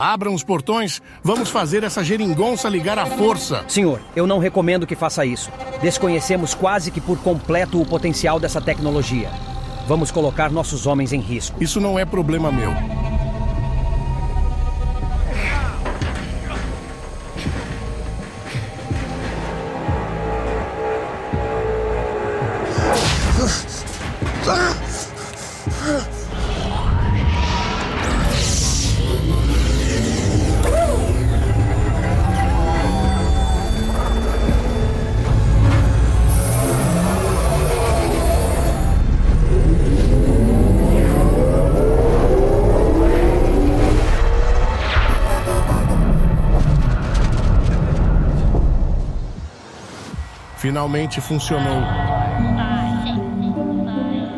Abram os portões, vamos fazer essa geringonça ligar à força. Senhor, eu não recomendo que faça isso. Desconhecemos quase que por completo o potencial dessa tecnologia. Vamos colocar nossos homens em risco. Isso não é problema meu. Finalmente funcionou.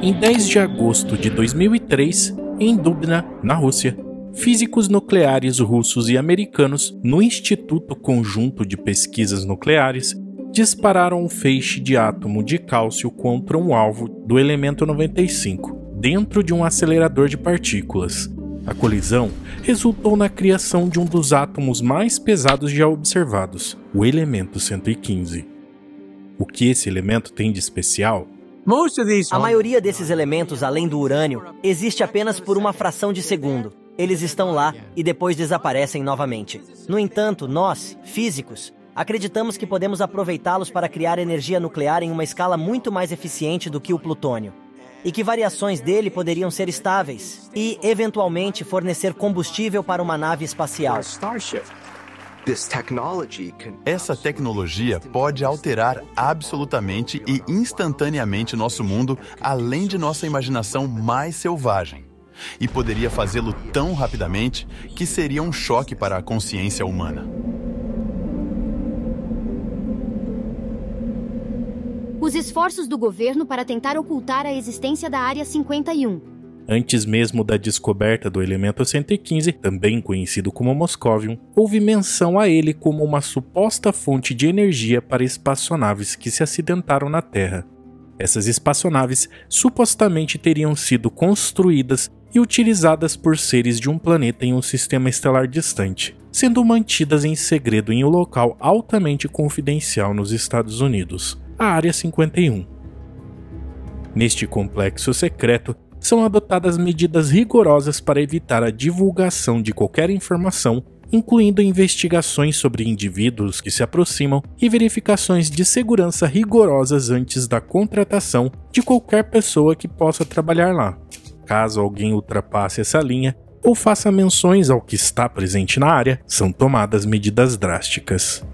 Em 10 de agosto de 2003, em Dubna, na Rússia, físicos nucleares russos e americanos no Instituto Conjunto de Pesquisas Nucleares dispararam um feixe de átomo de cálcio contra um alvo do elemento 95, dentro de um acelerador de partículas. A colisão resultou na criação de um dos átomos mais pesados já observados, o elemento 115. O que esse elemento tem de especial? A maioria desses elementos, além do urânio, existe apenas por uma fração de segundo. Eles estão lá e depois desaparecem novamente. No entanto, nós, físicos, acreditamos que podemos aproveitá-los para criar energia nuclear em uma escala muito mais eficiente do que o plutônio. E que variações dele poderiam ser estáveis e, eventualmente, fornecer combustível para uma nave espacial. Essa tecnologia pode alterar absolutamente e instantaneamente nosso mundo além de nossa imaginação mais selvagem. E poderia fazê-lo tão rapidamente que seria um choque para a consciência humana. Os esforços do governo para tentar ocultar a existência da Área 51 Antes mesmo da descoberta do elemento 115, também conhecido como Moscovium, houve menção a ele como uma suposta fonte de energia para espaçonaves que se acidentaram na Terra. Essas espaçonaves supostamente teriam sido construídas e utilizadas por seres de um planeta em um sistema estelar distante, sendo mantidas em segredo em um local altamente confidencial nos Estados Unidos, a Área 51. Neste complexo secreto, são adotadas medidas rigorosas para evitar a divulgação de qualquer informação, incluindo investigações sobre indivíduos que se aproximam e verificações de segurança rigorosas antes da contratação de qualquer pessoa que possa trabalhar lá. Caso alguém ultrapasse essa linha ou faça menções ao que está presente na área, são tomadas medidas drásticas.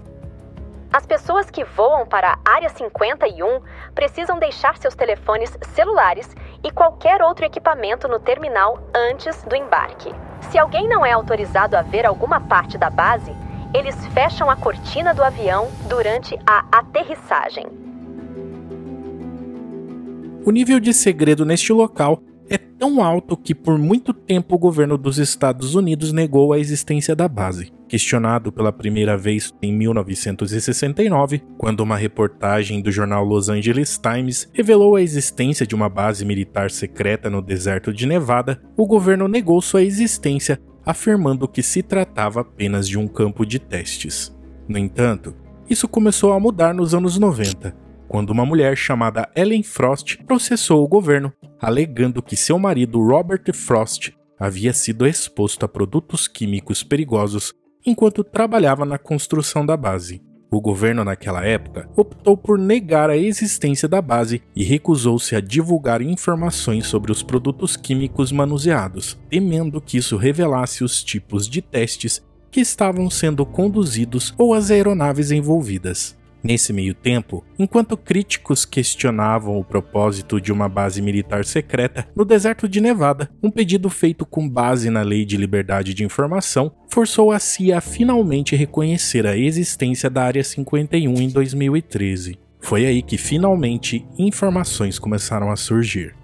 As pessoas que voam para a Área 51 precisam deixar seus telefones celulares e qualquer outro equipamento no terminal antes do embarque. Se alguém não é autorizado a ver alguma parte da base, eles fecham a cortina do avião durante a aterrissagem. O nível de segredo neste local é tão alto que por muito tempo o governo dos Estados Unidos negou a existência da base. Questionado pela primeira vez em 1969, quando uma reportagem do jornal Los Angeles Times revelou a existência de uma base militar secreta no deserto de Nevada, o governo negou sua existência, afirmando que se tratava apenas de um campo de testes. No entanto, isso começou a mudar nos anos 90, quando uma mulher chamada Ellen Frost processou o governo, alegando que seu marido Robert Frost havia sido exposto a produtos químicos perigosos enquanto trabalhava na construção da base. O governo naquela época optou por negar a existência da base e recusou-se a divulgar informações sobre os produtos químicos manuseados, temendo que isso revelasse os tipos de testes que estavam sendo conduzidos ou as aeronaves envolvidas. Nesse meio tempo, enquanto críticos questionavam o propósito de uma base militar secreta no deserto de Nevada, um pedido feito com base na Lei de Liberdade de Informação forçou a CIA a finalmente reconhecer a existência da Área 51 em 2013. Foi aí que finalmente informações começaram a surgir.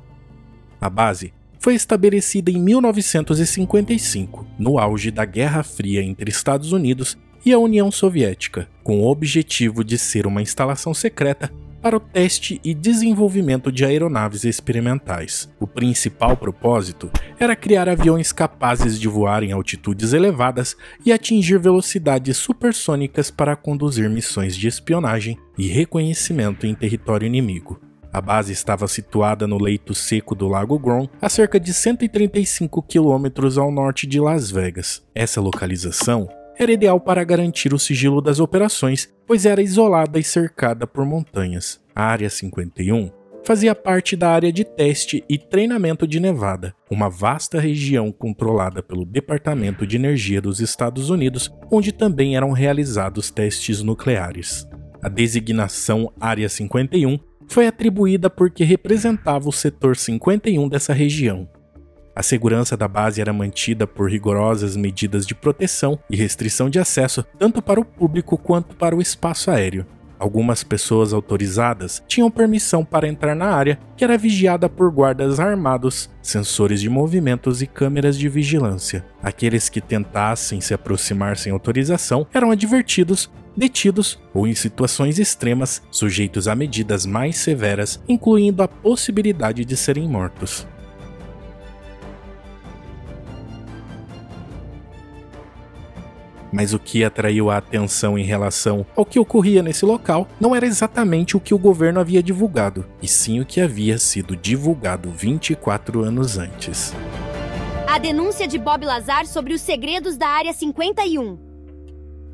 A base foi estabelecida em 1955, no auge da Guerra Fria entre Estados Unidos e a União Soviética, com o objetivo de ser uma instalação secreta para o teste e desenvolvimento de aeronaves experimentais. O principal propósito era criar aviões capazes de voar em altitudes elevadas e atingir velocidades supersônicas para conduzir missões de espionagem e reconhecimento em território inimigo. A base estava situada no leito seco do Lago Grom, a cerca de 135 quilômetros ao norte de Las Vegas. Essa localização era ideal para garantir o sigilo das operações, pois era isolada e cercada por montanhas. A Área 51 fazia parte da área de teste e treinamento de Nevada, uma vasta região controlada pelo Departamento de Energia dos Estados Unidos, onde também eram realizados testes nucleares. A designação Área 51 foi atribuída porque representava o setor 51 dessa região, a segurança da base era mantida por rigorosas medidas de proteção e restrição de acesso tanto para o público quanto para o espaço aéreo. Algumas pessoas autorizadas tinham permissão para entrar na área, que era vigiada por guardas armados, sensores de movimentos e câmeras de vigilância. Aqueles que tentassem se aproximar sem autorização eram advertidos, detidos ou, em situações extremas, sujeitos a medidas mais severas, incluindo a possibilidade de serem mortos. Mas o que atraiu a atenção em relação ao que ocorria nesse local não era exatamente o que o governo havia divulgado, e sim o que havia sido divulgado 24 anos antes. A denúncia de Bob Lazar sobre os segredos da Área 51.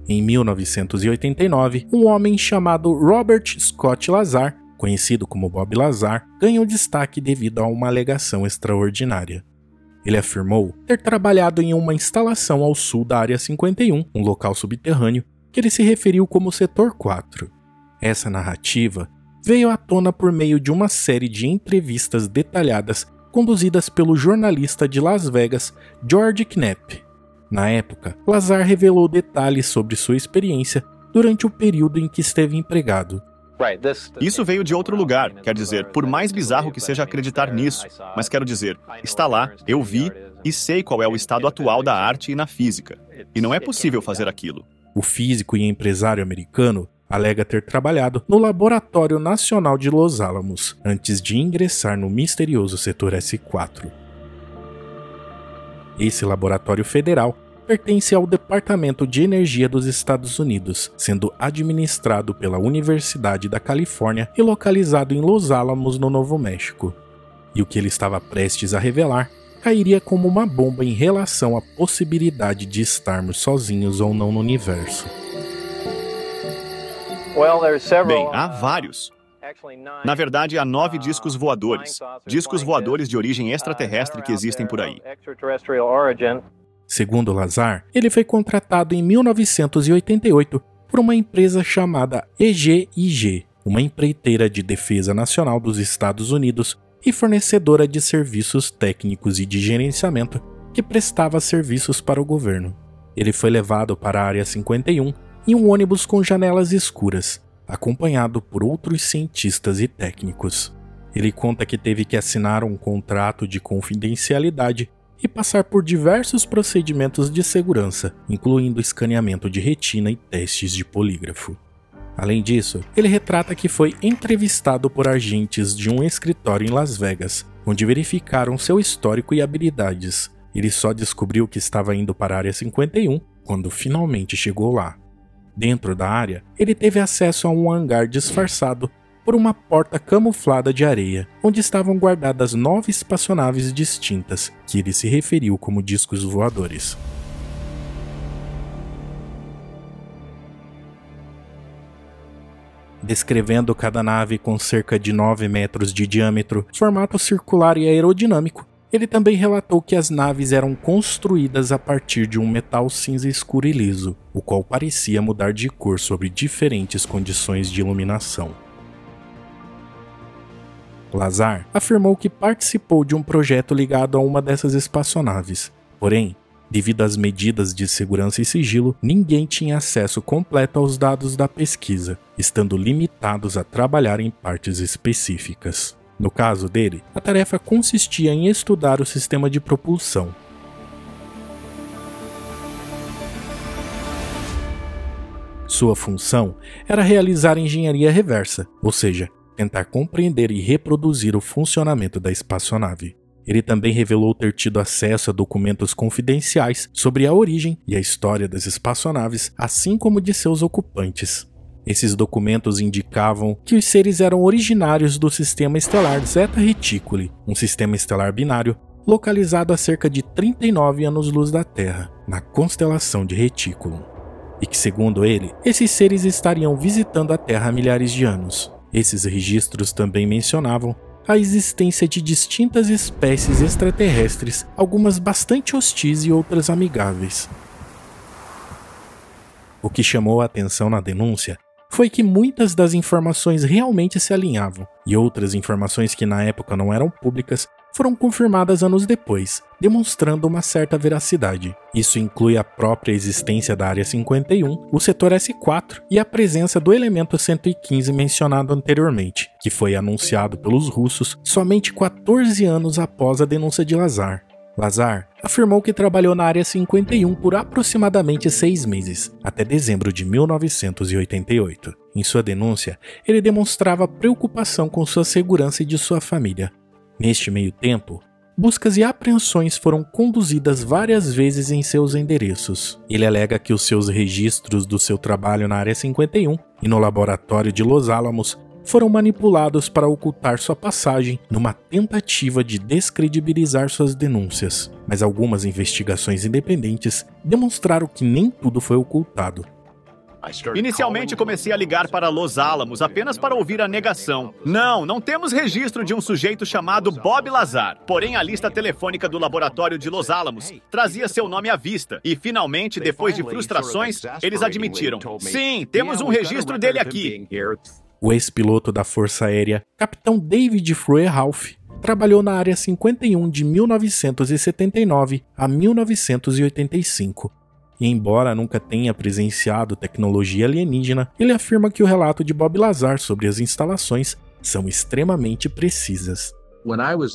Em 1989, um homem chamado Robert Scott Lazar, conhecido como Bob Lazar, ganhou destaque devido a uma alegação extraordinária. Ele afirmou ter trabalhado em uma instalação ao sul da Área 51, um local subterrâneo, que ele se referiu como Setor 4. Essa narrativa veio à tona por meio de uma série de entrevistas detalhadas conduzidas pelo jornalista de Las Vegas, George Knapp. Na época, Lazar revelou detalhes sobre sua experiência durante o período em que esteve empregado isso veio de outro lugar, quer dizer, por mais bizarro que seja acreditar nisso, mas quero dizer, está lá, eu vi e sei qual é o estado atual da arte e na física. E não é possível fazer aquilo. O físico e empresário americano alega ter trabalhado no Laboratório Nacional de Los Alamos antes de ingressar no misterioso setor S4. Esse laboratório federal pertence ao Departamento de Energia dos Estados Unidos, sendo administrado pela Universidade da Califórnia e localizado em Los Alamos, no Novo México. E o que ele estava prestes a revelar cairia como uma bomba em relação à possibilidade de estarmos sozinhos ou não no universo. Bem, há vários. Na verdade, há nove discos voadores, discos voadores de origem extraterrestre que existem por aí. Segundo Lazar, ele foi contratado em 1988 por uma empresa chamada EGIG, uma empreiteira de defesa nacional dos Estados Unidos e fornecedora de serviços técnicos e de gerenciamento que prestava serviços para o governo. Ele foi levado para a Área 51 em um ônibus com janelas escuras, acompanhado por outros cientistas e técnicos. Ele conta que teve que assinar um contrato de confidencialidade e passar por diversos procedimentos de segurança, incluindo escaneamento de retina e testes de polígrafo. Além disso, ele retrata que foi entrevistado por agentes de um escritório em Las Vegas, onde verificaram seu histórico e habilidades. Ele só descobriu que estava indo para a Área 51 quando finalmente chegou lá. Dentro da área, ele teve acesso a um hangar disfarçado por uma porta camuflada de areia, onde estavam guardadas nove espaçonaves distintas, que ele se referiu como discos voadores. Descrevendo cada nave com cerca de 9 metros de diâmetro, formato circular e aerodinâmico, ele também relatou que as naves eram construídas a partir de um metal cinza escuro e liso, o qual parecia mudar de cor sob diferentes condições de iluminação. Lazar afirmou que participou de um projeto ligado a uma dessas espaçonaves. Porém, devido às medidas de segurança e sigilo, ninguém tinha acesso completo aos dados da pesquisa, estando limitados a trabalhar em partes específicas. No caso dele, a tarefa consistia em estudar o sistema de propulsão. Sua função era realizar engenharia reversa, ou seja, tentar compreender e reproduzir o funcionamento da espaçonave. Ele também revelou ter tido acesso a documentos confidenciais sobre a origem e a história das espaçonaves, assim como de seus ocupantes. Esses documentos indicavam que os seres eram originários do sistema estelar Zeta Reticuli, um sistema estelar binário localizado a cerca de 39 anos-luz da Terra, na constelação de Reticulum. E que, segundo ele, esses seres estariam visitando a Terra há milhares de anos. Esses registros também mencionavam a existência de distintas espécies extraterrestres, algumas bastante hostis e outras amigáveis. O que chamou a atenção na denúncia foi que muitas das informações realmente se alinhavam, e outras informações que na época não eram públicas foram confirmadas anos depois, demonstrando uma certa veracidade. Isso inclui a própria existência da Área 51, o setor S4 e a presença do elemento 115 mencionado anteriormente, que foi anunciado pelos russos somente 14 anos após a denúncia de Lazar. Lazar afirmou que trabalhou na Área 51 por aproximadamente seis meses, até dezembro de 1988. Em sua denúncia, ele demonstrava preocupação com sua segurança e de sua família. Neste meio tempo, buscas e apreensões foram conduzidas várias vezes em seus endereços. Ele alega que os seus registros do seu trabalho na Área 51 e no laboratório de Los Alamos foram manipulados para ocultar sua passagem numa tentativa de descredibilizar suas denúncias. Mas algumas investigações independentes demonstraram que nem tudo foi ocultado. Inicialmente comecei a ligar para Los Alamos apenas para ouvir a negação. Não, não temos registro de um sujeito chamado Bob Lazar. Porém, a lista telefônica do laboratório de Los Alamos trazia seu nome à vista. E finalmente, depois de frustrações, eles admitiram: sim, temos um registro dele aqui. O ex-piloto da Força Aérea, Capitão David Fruehauf, trabalhou na Área 51 de 1979 a 1985. E embora nunca tenha presenciado tecnologia alienígena, ele afirma que o relato de Bob Lazar sobre as instalações são extremamente precisas.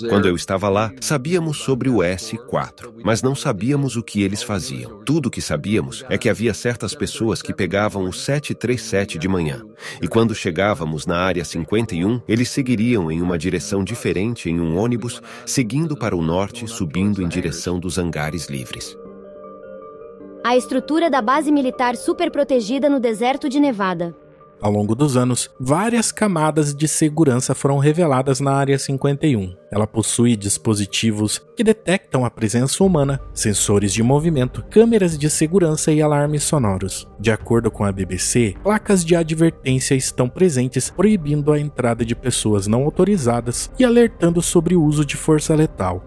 Quando eu estava lá, sabíamos sobre o S-4, mas não sabíamos o que eles faziam. Tudo o que sabíamos é que havia certas pessoas que pegavam o 737 de manhã. E quando chegávamos na área 51, eles seguiriam em uma direção diferente em um ônibus, seguindo para o norte, subindo em direção dos hangares livres. A estrutura da base militar superprotegida no deserto de Nevada. Ao longo dos anos, várias camadas de segurança foram reveladas na Área 51. Ela possui dispositivos que detectam a presença humana, sensores de movimento, câmeras de segurança e alarmes sonoros. De acordo com a BBC, placas de advertência estão presentes proibindo a entrada de pessoas não autorizadas e alertando sobre o uso de força letal.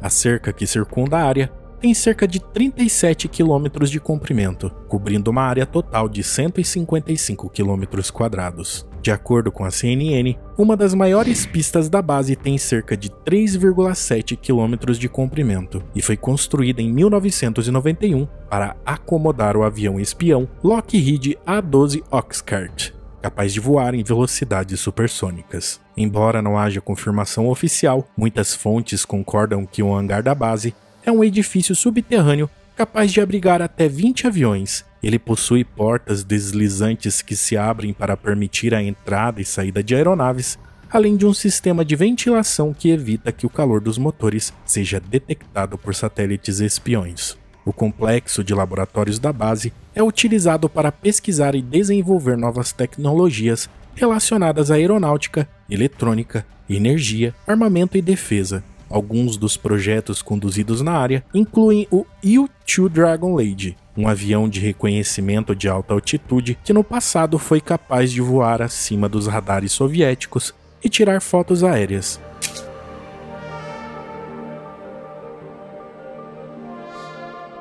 A cerca que circunda a área tem cerca de 37 quilômetros de comprimento, cobrindo uma área total de 155 quilômetros quadrados. De acordo com a CNN, uma das maiores pistas da base tem cerca de 3,7 quilômetros de comprimento e foi construída em 1991 para acomodar o avião espião Lockheed A-12 Oxcart, capaz de voar em velocidades supersônicas. Embora não haja confirmação oficial, muitas fontes concordam que o hangar da base é um edifício subterrâneo capaz de abrigar até 20 aviões. Ele possui portas deslizantes que se abrem para permitir a entrada e saída de aeronaves, além de um sistema de ventilação que evita que o calor dos motores seja detectado por satélites espiões. O complexo de laboratórios da base é utilizado para pesquisar e desenvolver novas tecnologias relacionadas à aeronáutica, eletrônica, energia, armamento e defesa, Alguns dos projetos conduzidos na área incluem o U-2 Dragon Lady, um avião de reconhecimento de alta altitude que no passado foi capaz de voar acima dos radares soviéticos e tirar fotos aéreas.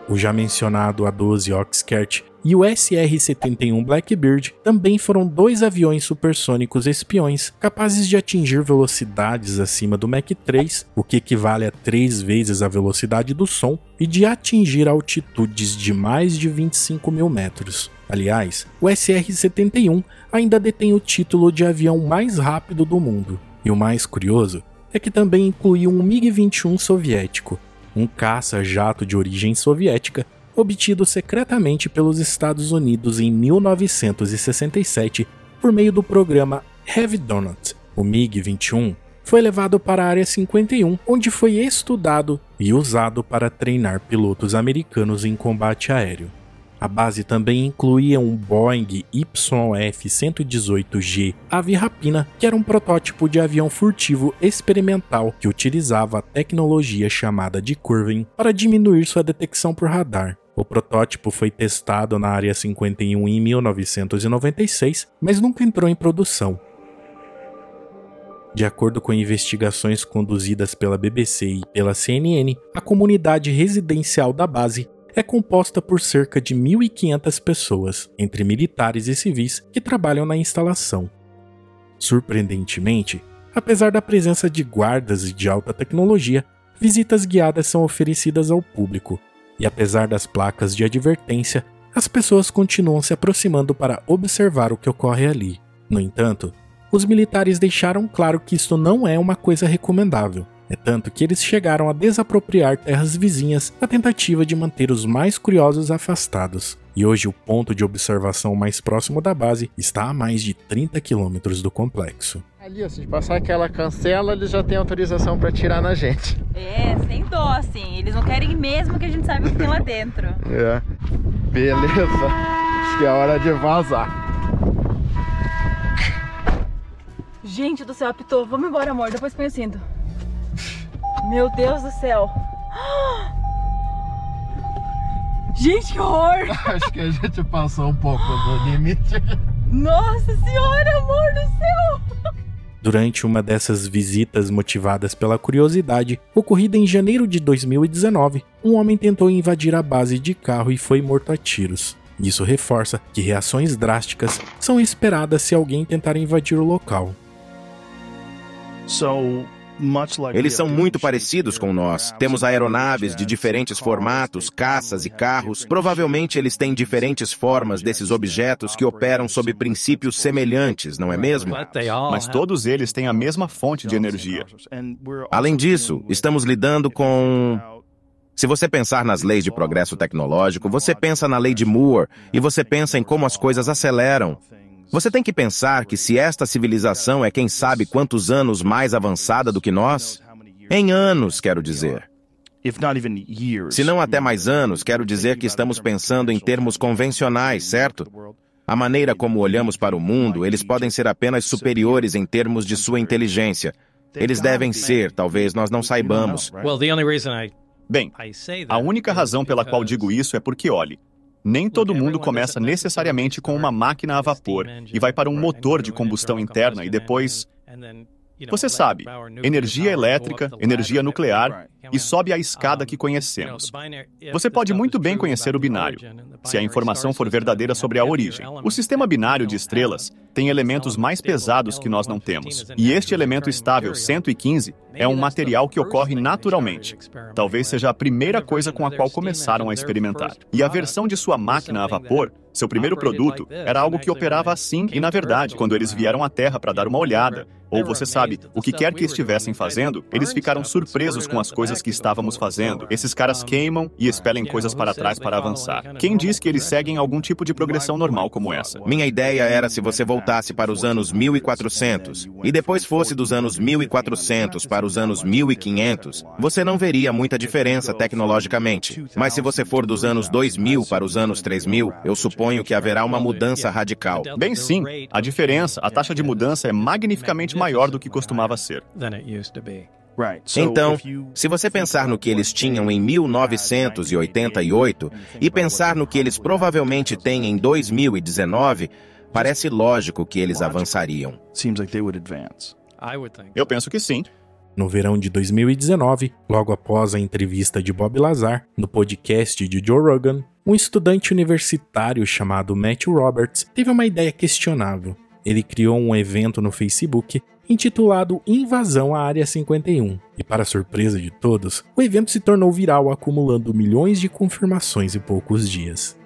O já mencionado A-12 Oxcart e o SR-71 Blackbird também foram dois aviões supersônicos espiões capazes de atingir velocidades acima do Mach 3, o que equivale a três vezes a velocidade do som, e de atingir altitudes de mais de 25 mil metros. Aliás, o SR-71 ainda detém o título de avião mais rápido do mundo. E o mais curioso é que também incluía um MiG-21 soviético, um caça-jato de origem soviética obtido secretamente pelos Estados Unidos em 1967 por meio do programa Heavy Donut, o MiG-21, foi levado para a Área 51, onde foi estudado e usado para treinar pilotos americanos em combate aéreo. A base também incluía um Boeing YF-118G Ave Rapina, que era um protótipo de avião furtivo experimental que utilizava a tecnologia chamada de curving para diminuir sua detecção por radar. O protótipo foi testado na Área 51 em 1996, mas nunca entrou em produção. De acordo com investigações conduzidas pela BBC e pela CNN, a comunidade residencial da base é composta por cerca de 1.500 pessoas, entre militares e civis, que trabalham na instalação. Surpreendentemente, apesar da presença de guardas e de alta tecnologia, visitas guiadas são oferecidas ao público, e apesar das placas de advertência, as pessoas continuam se aproximando para observar o que ocorre ali. No entanto, os militares deixaram claro que isso não é uma coisa recomendável. É tanto que eles chegaram a desapropriar terras vizinhas na tentativa de manter os mais curiosos afastados. E hoje o ponto de observação mais próximo da base está a mais de 30 quilômetros do complexo. Ali, se passar aquela cancela, eles já têm autorização para atirar na gente. É, sem dó, assim. Eles não querem mesmo que a gente saiba o que tem lá dentro. É. Beleza. Acho que é hora de vazar. Gente do céu, apitou. Vamos embora, amor. Depois põe o cinto. Meu Deus do céu. Gente, que horror! Acho que a gente passou um pouco do limite. Nossa senhora, amor do céu! Durante uma dessas visitas motivadas pela curiosidade, ocorrida em janeiro de 2019, um homem tentou invadir a base de carro e foi morto a tiros. Isso reforça que reações drásticas são esperadas se alguém tentar invadir o local. Eles são muito parecidos com nós. Temos aeronaves de diferentes formatos, caças e carros. Provavelmente eles têm diferentes formas desses objetos que operam sob princípios semelhantes, não é mesmo? Mas todos eles têm a mesma fonte de energia. Além disso, estamos lidando com. Se você pensar nas leis de progresso tecnológico, você pensa na lei de Moore e você pensa em como as coisas aceleram. Você tem que pensar que se esta civilização é quem sabe quantos anos mais avançada do que nós, em anos, quero dizer. Se não até mais anos, quero dizer que estamos pensando em termos convencionais, certo? A maneira como olhamos para o mundo, eles podem ser apenas superiores em termos de sua inteligência. Eles devem ser, talvez nós não saibamos. Bem, a única razão pela qual digo isso é porque, olhe, nem todo mundo começa necessariamente com uma máquina a vapor e vai para um motor de combustão interna e depois. Você sabe, energia elétrica, energia nuclear e sobe a escada que conhecemos. Você pode muito bem conhecer o binário, se a informação for verdadeira sobre a origem. O sistema binário de estrelas tem elementos mais pesados que nós não temos. E este elemento estável 115 é um material que ocorre naturalmente. Talvez seja a primeira coisa com a qual começaram a experimentar. E a versão de sua máquina a vapor seu primeiro produto era algo que operava assim e, na verdade, quando eles vieram à Terra para dar uma olhada, ou você sabe, o que quer que estivessem fazendo, eles ficaram surpresos com as coisas que estávamos fazendo. Esses caras queimam e expelem coisas para trás para avançar. Quem diz que eles seguem algum tipo de progressão normal como essa? Minha ideia era se você voltasse para os anos 1400 e depois fosse dos anos 1400 para os anos 1500, você não veria muita diferença tecnologicamente. Mas se você for dos anos 2000 para os anos 3000, eu suponho que haverá uma mudança radical. Bem, sim. A diferença, a taxa de mudança é magnificamente maior do que costumava ser. Então, se você pensar no que eles tinham em 1988 e pensar no que eles provavelmente têm em 2019, parece lógico que eles avançariam. Eu penso que sim. No verão de 2019, logo após a entrevista de Bob Lazar no podcast de Joe Rogan, um estudante universitário chamado Matthew Roberts teve uma ideia questionável. Ele criou um evento no Facebook intitulado Invasão à Área 51. E para surpresa de todos, o evento se tornou viral, acumulando milhões de confirmações em poucos dias.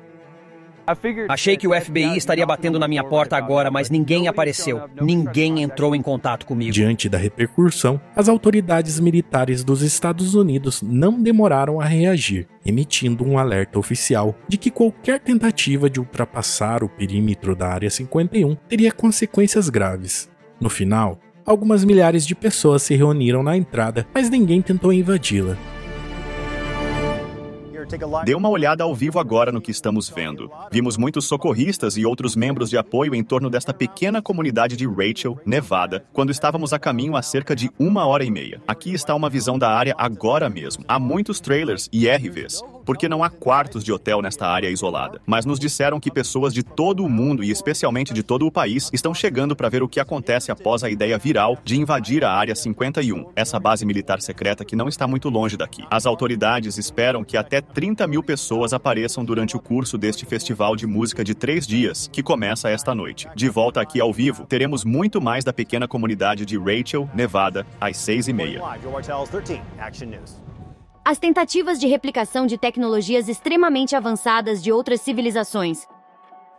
Achei que o FBI estaria batendo na minha porta agora, mas ninguém apareceu. Ninguém entrou em contato comigo. Diante da repercussão, as autoridades militares dos Estados Unidos não demoraram a reagir, emitindo um alerta oficial de que qualquer tentativa de ultrapassar o perímetro da Área 51 teria consequências graves. No final, algumas milhares de pessoas se reuniram na entrada, mas ninguém tentou invadi-la. Dê uma olhada ao vivo agora no que estamos vendo. Vimos muitos socorristas e outros membros de apoio em torno desta pequena comunidade de Rachel, Nevada, quando estávamos a caminho há cerca de uma hora e meia. Aqui está uma visão da área agora mesmo. Há muitos trailers e RVs, porque não há quartos de hotel nesta área isolada. Mas nos disseram que pessoas de todo o mundo e especialmente de todo o país estão chegando para ver o que acontece após a ideia viral de invadir a Área 51, essa base militar secreta que não está muito longe daqui. As autoridades esperam que até 30 mil pessoas apareçam durante o curso deste festival de música de três dias, que começa esta noite. De volta aqui ao vivo, teremos muito mais da pequena comunidade de Rachel, Nevada, às seis e meia. As tentativas de replicação de tecnologias extremamente avançadas de outras civilizações.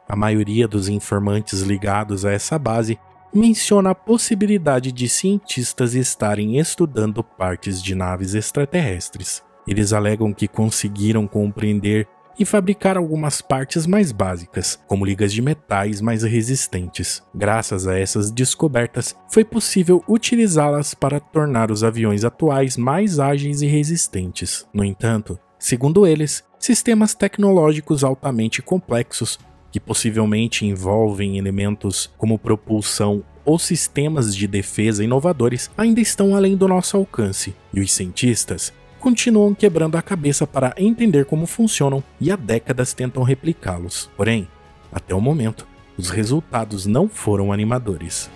A maioria dos informantes ligados a essa base menciona a possibilidade de cientistas estarem estudando partes de naves extraterrestres. Eles alegam que conseguiram compreender e fabricar algumas partes mais básicas, como ligas de metais mais resistentes. Graças a essas descobertas, foi possível utilizá-las para tornar os aviões atuais mais ágeis e resistentes. No entanto, segundo eles, sistemas tecnológicos altamente complexos, que possivelmente envolvem elementos como propulsão ou sistemas de defesa inovadores, ainda estão além do nosso alcance, e os cientistas continuam quebrando a cabeça para entender como funcionam e há décadas tentam replicá-los. Porém, até o momento, os resultados não foram animadores.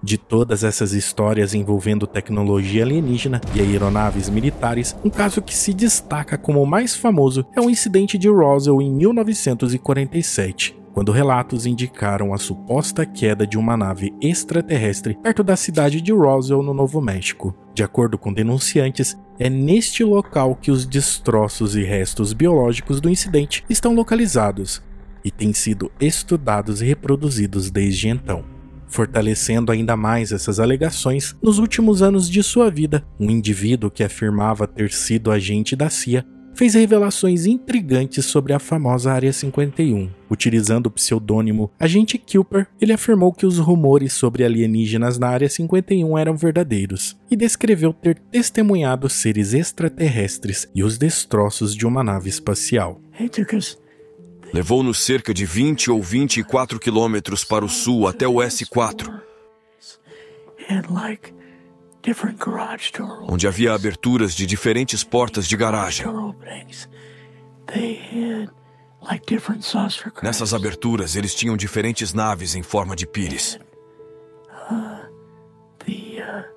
De todas essas histórias envolvendo tecnologia alienígena e aeronaves militares, um caso que se destaca como o mais famoso é o incidente de Roswell em 1947, quando relatos indicaram a suposta queda de uma nave extraterrestre perto da cidade de Roswell, no Novo México. De acordo com denunciantes, é neste local que os destroços e restos biológicos do incidente estão localizados e têm sido estudados e reproduzidos desde então. Fortalecendo ainda mais essas alegações, nos últimos anos de sua vida, um indivíduo que afirmava ter sido agente da CIA fez revelações intrigantes sobre a famosa Área 51. Utilizando o pseudônimo Agente Kilper, ele afirmou que os rumores sobre alienígenas na Área 51 eram verdadeiros e descreveu ter testemunhado seres extraterrestres e os destroços de uma nave espacial. Levou-nos cerca de 20 ou 24 quilômetros para o sul até o S4 onde havia aberturas de diferentes portas de garagem. Nessas aberturas, eles tinham diferentes naves em forma de pires.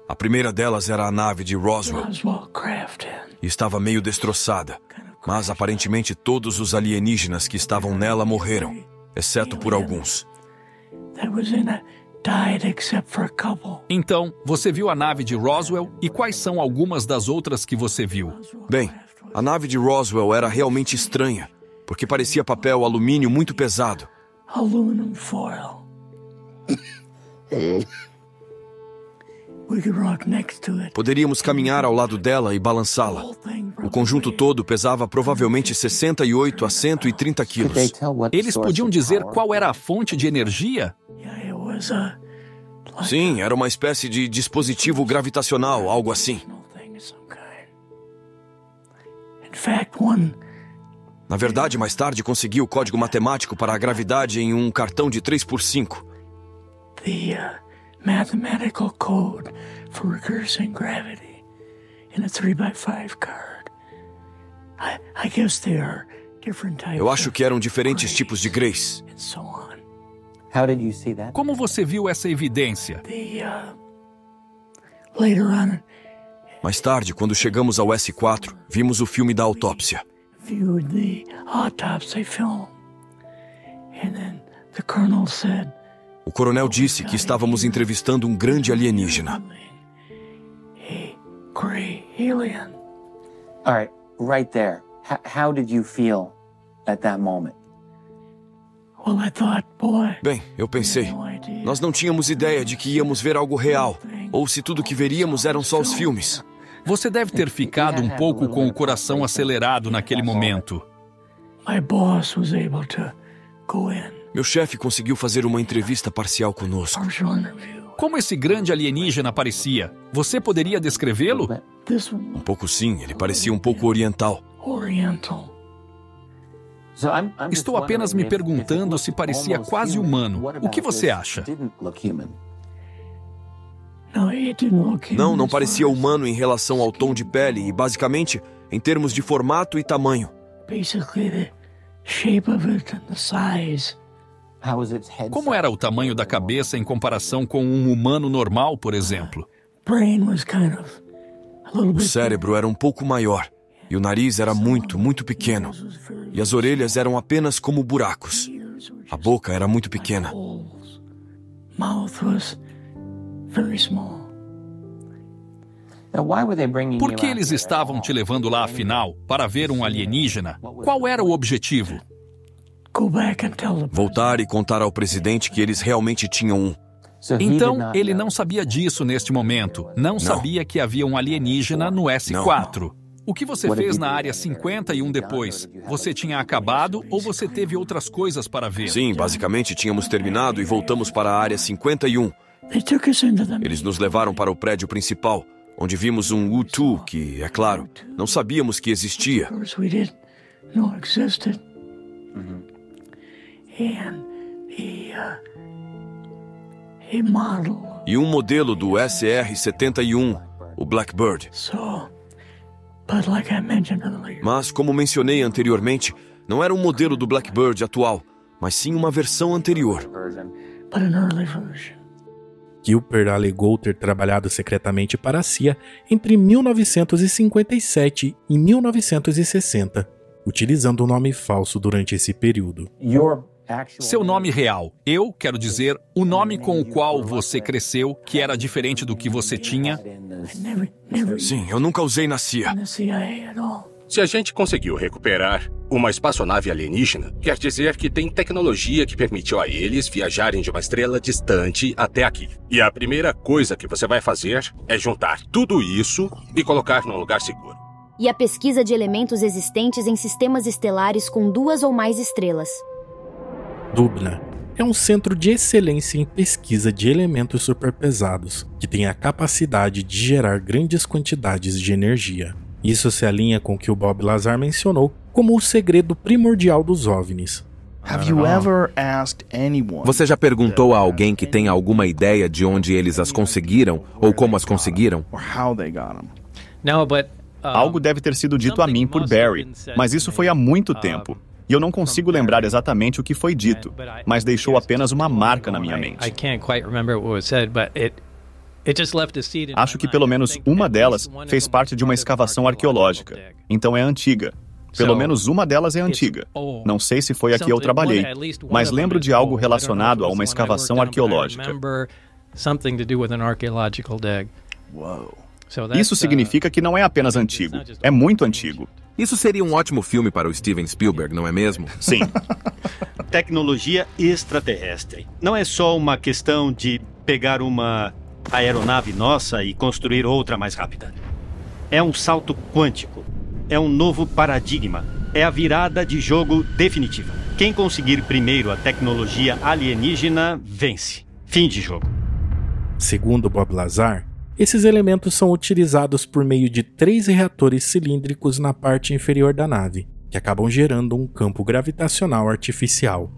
A primeira delas era a nave de Roswell. E estava meio destroçada, mas aparentemente todos os alienígenas que estavam nela morreram, exceto por alguns. Então, você viu a nave de Roswell e quais são algumas das outras que você viu? Bem, a nave de Roswell era realmente estranha, porque parecia papel alumínio muito pesado. Aluminum foil. Poderíamos caminhar ao lado dela e balançá-la. O conjunto todo pesava provavelmente 68 a 130 quilos. Eles podiam dizer qual era a fonte de energia? Sim, era uma espécie de dispositivo gravitacional, algo assim. Na verdade, mais tarde consegui o código matemático para a gravidade em um cartão de 3x5. The uh, mathematical code for recursing gravity in a 3x5 card. I, I guess there are different types Eu acho que eram diferentes tipos de grays. Como você viu essa evidência? The, uh, later on, Mais tarde, quando chegamos ao S4, vimos o filme da autópsia. O coronel disse que estávamos entrevistando um grande alienígena. All right, right there. How did you feel at that moment? Bem, eu pensei, nós não tínhamos ideia de que íamos ver algo real, ou se tudo que veríamos eram só os filmes. Você deve ter ficado um pouco com o coração acelerado naquele momento. Meu chefe conseguiu fazer uma entrevista parcial conosco. Como esse grande alienígena parecia? Você poderia descrevê-lo? Um pouco sim, ele parecia um pouco oriental. Estou apenas me perguntando se parecia quase humano. O que você acha? Não, não parecia humano em relação ao tom de pele e, basicamente, em termos de formato e tamanho. Como era o tamanho da cabeça em comparação com um humano normal, por exemplo? O cérebro era um pouco maior e o nariz era muito, muito pequeno. E as orelhas eram apenas como buracos. A boca era muito pequena. Por que eles estavam te levando lá afinal? Para ver um alienígena? Qual era o objetivo? Voltar e contar ao presidente que eles realmente tinham um. Então, ele não sabia disso neste momento. Não, não. sabia que havia um alienígena no S4. Não. O que você fez na área 51 depois? Você tinha acabado ou você teve outras coisas para ver? Sim, basicamente tínhamos terminado e voltamos para a área 51. Eles nos levaram para o prédio principal, onde vimos um U2 que, é claro, não sabíamos que existia. E um modelo do SR-71, o Blackbird. Mas, como mencionei anteriormente, não era um modelo do Blackbird atual, mas sim uma versão anterior. Gilbert alegou ter trabalhado secretamente para a CIA entre 1957 e 1960, utilizando um nome falso durante esse período. Seu nome real. Eu quero dizer o nome com o qual você cresceu, que era diferente do que você tinha. Sim, eu nunca usei na CIA. Se a gente conseguiu recuperar uma espaçonave alienígena, quer dizer que tem tecnologia que permitiu a eles viajarem de uma estrela distante até aqui. E a primeira coisa que você vai fazer é juntar tudo isso e colocar num lugar seguro. E a pesquisa de elementos existentes em sistemas estelares com duas ou mais estrelas. Dubna é um centro de excelência em pesquisa de elementos superpesados, que tem a capacidade de gerar grandes quantidades de energia. Isso se alinha com o que o Bob Lazar mencionou como o segredo primordial dos OVNIs. Você já perguntou a alguém que tem alguma ideia de onde eles as conseguiram ou como as conseguiram? Algo deve ter sido dito a mim por Barry, mas isso foi há muito tempo. E eu não consigo lembrar exatamente o que foi dito, mas deixou apenas uma marca na minha mente. Acho que pelo menos uma delas fez parte de uma escavação arqueológica, então é antiga. Pelo menos uma delas é antiga. Não sei se foi a que eu trabalhei, mas lembro de algo relacionado a uma escavação arqueológica. Isso significa que não é apenas antigo, é muito antigo. Isso seria um ótimo filme para o Steven Spielberg, não é mesmo? Sim. Tecnologia extraterrestre. Não é só uma questão de pegar uma aeronave nossa e construir outra mais rápida. É um salto quântico. É um novo paradigma. É a virada de jogo definitiva. Quem conseguir primeiro a tecnologia alienígena vence. Fim de jogo. Segundo Bob Lazar, esses elementos são utilizados por meio de três reatores cilíndricos na parte inferior da nave, que acabam gerando um campo gravitacional artificial.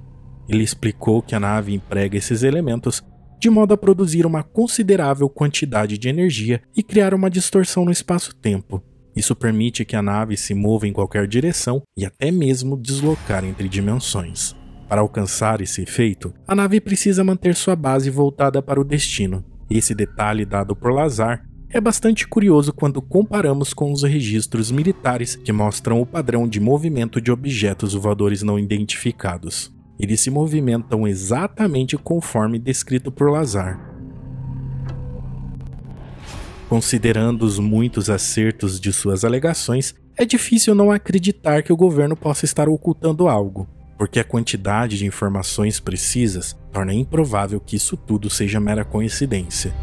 Ele explicou que a nave emprega esses elementos de modo a produzir uma considerável quantidade de energia e criar uma distorção no espaço-tempo. Isso permite que a nave se mova em qualquer direção e até mesmo deslocar entre dimensões. Para alcançar esse efeito, a nave precisa manter sua base voltada para o destino, esse detalhe dado por Lazar é bastante curioso quando comparamos com os registros militares que mostram o padrão de movimento de objetos voadores não identificados. Eles se movimentam exatamente conforme descrito por Lazar. Considerando os muitos acertos de suas alegações, é difícil não acreditar que o governo possa estar ocultando algo porque a quantidade de informações precisas torna improvável que isso tudo seja mera coincidência.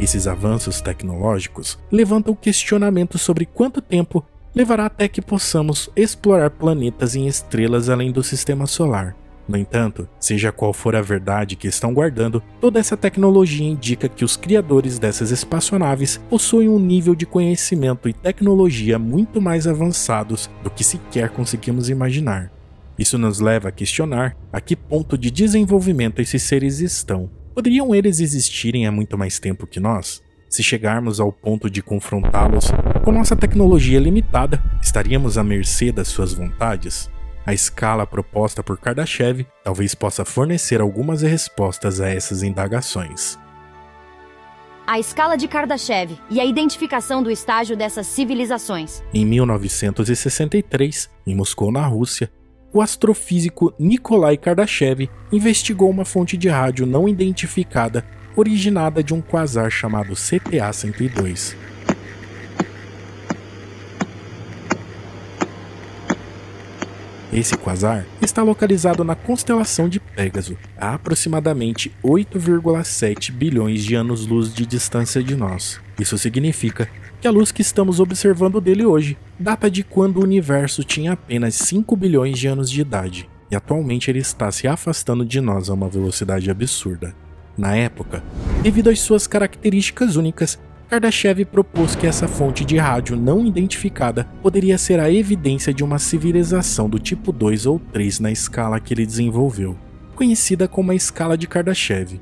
Esses avanços tecnológicos levantam questionamentos sobre quanto tempo levará até que possamos explorar planetas em estrelas além do sistema solar. No entanto, seja qual for a verdade que estão guardando, toda essa tecnologia indica que os criadores dessas espaçonaves possuem um nível de conhecimento e tecnologia muito mais avançados do que sequer conseguimos imaginar. Isso nos leva a questionar a que ponto de desenvolvimento esses seres estão. Poderiam eles existirem há muito mais tempo que nós? Se chegarmos ao ponto de confrontá-los com nossa tecnologia limitada, estaríamos à mercê das suas vontades? A escala proposta por Kardashev talvez possa fornecer algumas respostas a essas indagações. A escala de Kardashev e a identificação do estágio dessas civilizações. Em 1963, em Moscou, na Rússia, o astrofísico Nikolai Kardashev investigou uma fonte de rádio não identificada originada de um quasar chamado CTA-102. Esse quasar está localizado na constelação de Pégaso, a aproximadamente 8,7 bilhões de anos-luz de distância de nós. Isso significa que a luz que estamos observando dele hoje data de quando o universo tinha apenas 5 bilhões de anos de idade, e atualmente ele está se afastando de nós a uma velocidade absurda. Na época, devido às suas características únicas, Kardashev propôs que essa fonte de rádio não identificada poderia ser a evidência de uma civilização do tipo 2 ou 3 na escala que ele desenvolveu, conhecida como a escala de Kardashev.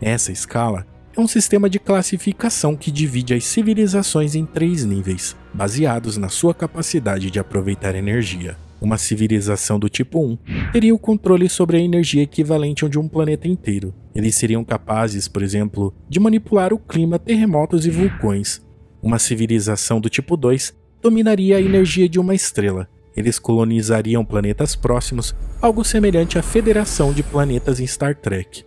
Essa escala é um sistema de classificação que divide as civilizações em três níveis, baseados na sua capacidade de aproveitar energia. Uma civilização do tipo 1 teria o controle sobre a energia equivalente ao de um planeta inteiro. Eles seriam capazes, por exemplo, de manipular o clima, terremotos e vulcões. Uma civilização do tipo 2 dominaria a energia de uma estrela. Eles colonizariam planetas próximos, algo semelhante à Federação de Planetas em Star Trek.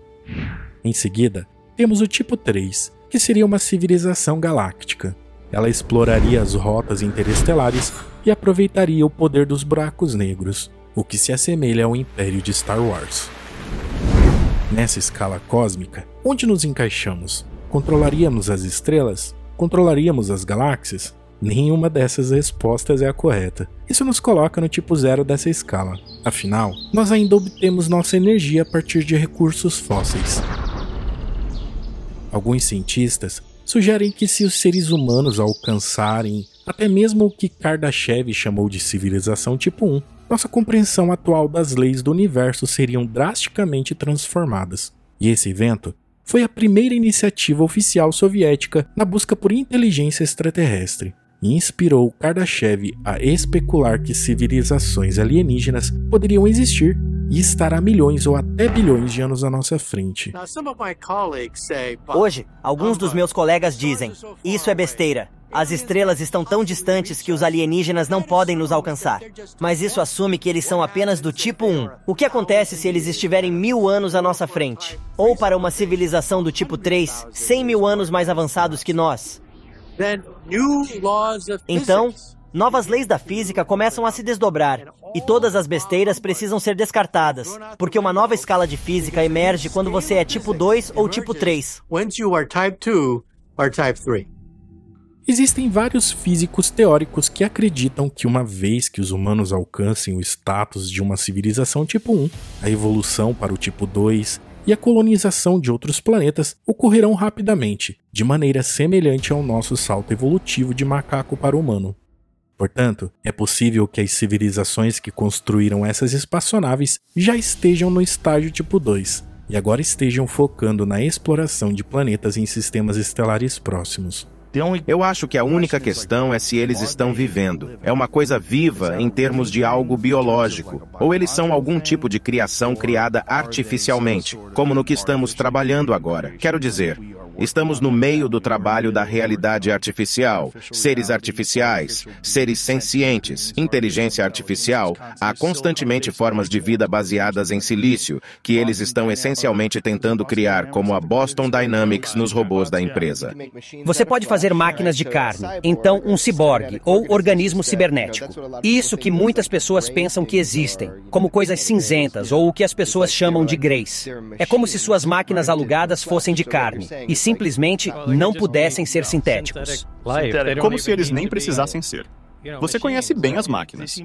Em seguida, temos o tipo 3, que seria uma civilização galáctica. Ela exploraria as rotas interestelares e aproveitaria o poder dos buracos negros, o que se assemelha ao Império de Star Wars. Nessa escala cósmica, onde nos encaixamos? Controlaríamos as estrelas? Controlaríamos as galáxias? Nenhuma dessas respostas é a correta. Isso nos coloca no tipo zero dessa escala. Afinal, nós ainda obtemos nossa energia a partir de recursos fósseis. Alguns cientistas sugerem que se os seres humanos alcançarem até mesmo o que Kardashev chamou de civilização tipo 1, nossa compreensão atual das leis do universo seriam drasticamente transformadas. E esse evento foi a primeira iniciativa oficial soviética na busca por inteligência extraterrestre e inspirou Kardashev a especular que civilizações alienígenas poderiam existir e estar a milhões ou até bilhões de anos à nossa frente. Hoje, alguns dos meus colegas dizem: Isso é besteira. As estrelas estão tão distantes que os alienígenas não podem nos alcançar. Mas isso assume que eles são apenas do tipo 1. O que acontece se eles estiverem mil anos à nossa frente? Ou para uma civilização do tipo 3, 100 mil anos mais avançados que nós? Então, novas leis da física começam a se desdobrar. E todas as besteiras precisam ser descartadas, porque uma nova escala de física emerge quando você é tipo 2 ou tipo 3. Existem vários físicos teóricos que acreditam que uma vez que os humanos alcancem o status de uma civilização tipo 1, a evolução para o tipo 2 e a colonização de outros planetas ocorrerão rapidamente, de maneira semelhante ao nosso salto evolutivo de macaco para humano. Portanto, é possível que as civilizações que construíram essas espaçonaves já estejam no estágio tipo 2 e agora estejam focando na exploração de planetas em sistemas estelares próximos. Eu acho que a única questão é se eles estão vivendo. É uma coisa viva em termos de algo biológico. Ou eles são algum tipo de criação criada artificialmente, como no que estamos trabalhando agora. Quero dizer, Estamos no meio do trabalho da realidade artificial, seres artificiais, seres sencientes, inteligência artificial. Há constantemente formas de vida baseadas em silício, que eles estão essencialmente tentando criar, como a Boston Dynamics nos robôs da empresa. Você pode fazer máquinas de carne, então um ciborgue ou organismo cibernético. Isso que muitas pessoas pensam que existem, como coisas cinzentas ou o que as pessoas chamam de greys. É como se suas máquinas alugadas fossem de carne e simplesmente não pudessem ser sintéticos. Como se eles nem precisassem ser. Você conhece bem as máquinas.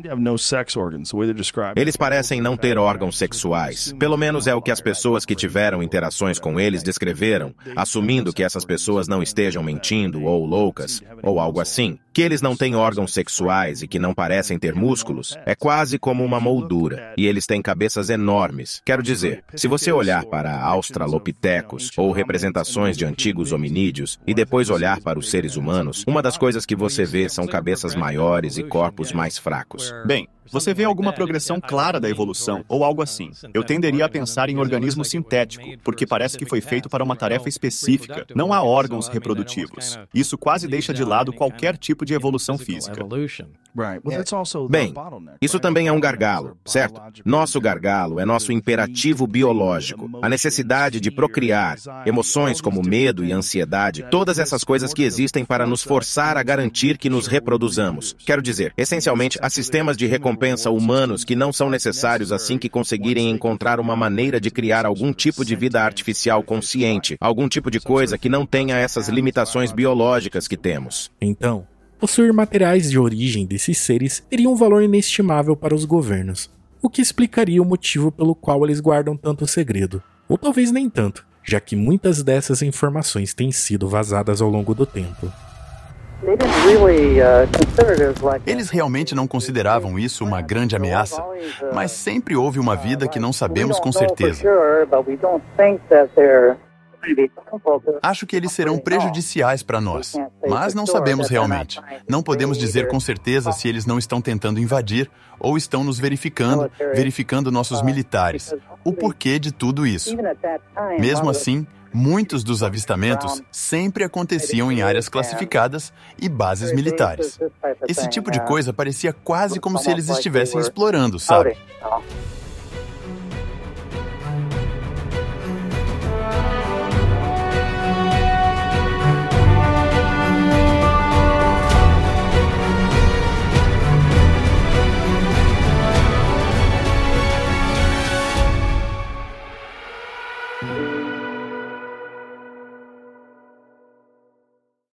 Eles parecem não ter órgãos sexuais. Pelo menos é o que as pessoas que tiveram interações com eles descreveram, assumindo que essas pessoas não estejam mentindo ou loucas, ou algo assim. Que eles não têm órgãos sexuais e que não parecem ter músculos é quase como uma moldura, e eles têm cabeças enormes. Quero dizer, se você olhar para australopitecos ou representações de antigos hominídeos e depois olhar para os seres humanos, uma das coisas que você vê são cabeças maiores e corpos mais fracos. Bem, você vê alguma progressão clara da evolução ou algo assim. Eu tenderia a pensar em organismo sintético, porque parece que foi feito para uma tarefa específica. Não há órgãos reprodutivos. Isso quase deixa de lado qualquer tipo de evolução física. Bem, isso também é um gargalo, certo? Nosso gargalo é nosso imperativo biológico, a necessidade de procriar, emoções como medo e ansiedade, todas essas coisas que existem para nos forçar a garantir que nos reproduzamos. Quero dizer, essencialmente, há sistemas de recompensa humanos que não são necessários assim que conseguirem encontrar uma maneira de criar algum tipo de vida artificial consciente, algum tipo de coisa que não tenha essas limitações biológicas que temos. Então, possuir materiais de origem desses seres teria um valor inestimável para os governos, o que explicaria o motivo pelo qual eles guardam tanto segredo. Ou talvez nem tanto, já que muitas dessas informações têm sido vazadas ao longo do tempo. Eles realmente não consideravam isso uma grande ameaça, mas sempre houve uma vida que não sabemos com certeza. Acho que eles serão prejudiciais para nós, mas não sabemos realmente. Não podemos dizer com certeza se eles não estão tentando invadir ou estão nos verificando, verificando nossos militares. O porquê de tudo isso. Mesmo assim, muitos dos avistamentos sempre aconteciam em áreas classificadas e bases militares. Esse tipo de coisa parecia quase como se eles estivessem explorando, sabe?